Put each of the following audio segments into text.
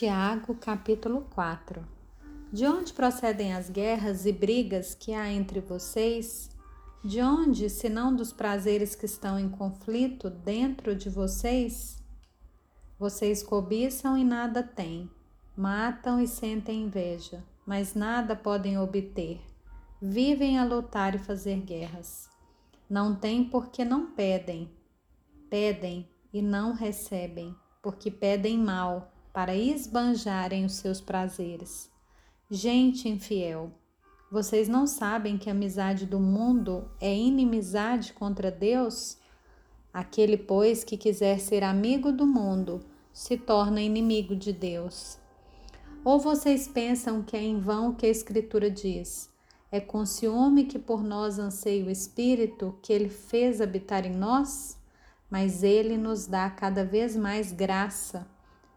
Tiago, capítulo 4 De onde procedem as guerras e brigas que há entre vocês? De onde, senão dos prazeres que estão em conflito dentro de vocês? Vocês cobiçam e nada têm, matam e sentem inveja, mas nada podem obter. Vivem a lutar e fazer guerras. Não têm porque não pedem. Pedem e não recebem, porque pedem mal para esbanjarem os seus prazeres. Gente infiel, vocês não sabem que a amizade do mundo é inimizade contra Deus? Aquele, pois, que quiser ser amigo do mundo, se torna inimigo de Deus. Ou vocês pensam que é em vão o que a Escritura diz? É com ciúme que por nós anseia o Espírito que ele fez habitar em nós? Mas ele nos dá cada vez mais graça.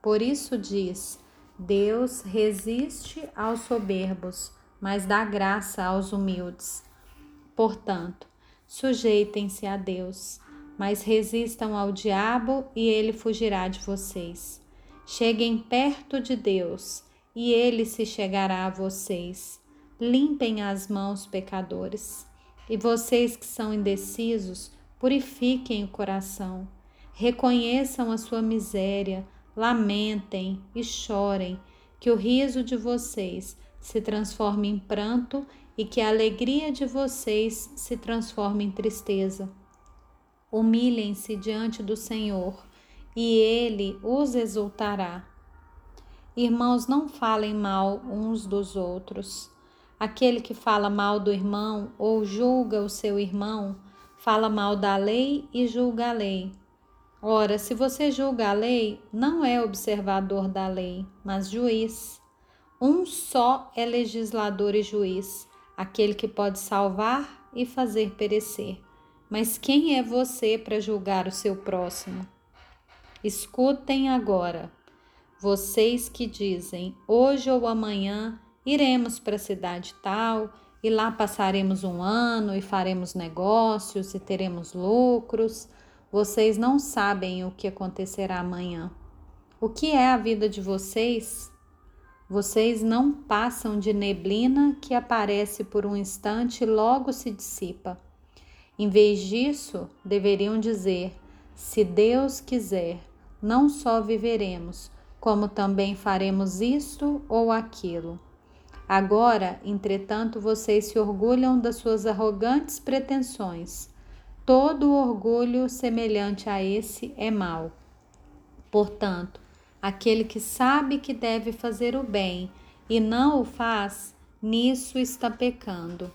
Por isso diz: Deus resiste aos soberbos, mas dá graça aos humildes. Portanto, sujeitem-se a Deus, mas resistam ao diabo e ele fugirá de vocês. Cheguem perto de Deus e ele se chegará a vocês. Limpem as mãos, pecadores. E vocês que são indecisos, purifiquem o coração. Reconheçam a sua miséria lamentem e chorem, que o riso de vocês se transforme em pranto e que a alegria de vocês se transforme em tristeza. Humilhem-se diante do Senhor e ele os exultará. Irmãos, não falem mal uns dos outros. Aquele que fala mal do irmão ou julga o seu irmão, fala mal da lei e julga a lei. Ora, se você julga a lei, não é observador da lei, mas juiz. Um só é legislador e juiz, aquele que pode salvar e fazer perecer. Mas quem é você para julgar o seu próximo? Escutem agora, vocês que dizem, hoje ou amanhã iremos para a cidade tal e lá passaremos um ano e faremos negócios e teremos lucros. Vocês não sabem o que acontecerá amanhã. O que é a vida de vocês? Vocês não passam de neblina que aparece por um instante e logo se dissipa. Em vez disso, deveriam dizer: se Deus quiser, não só viveremos, como também faremos isto ou aquilo. Agora, entretanto, vocês se orgulham das suas arrogantes pretensões. Todo orgulho semelhante a esse é mau. Portanto, aquele que sabe que deve fazer o bem e não o faz, nisso está pecando.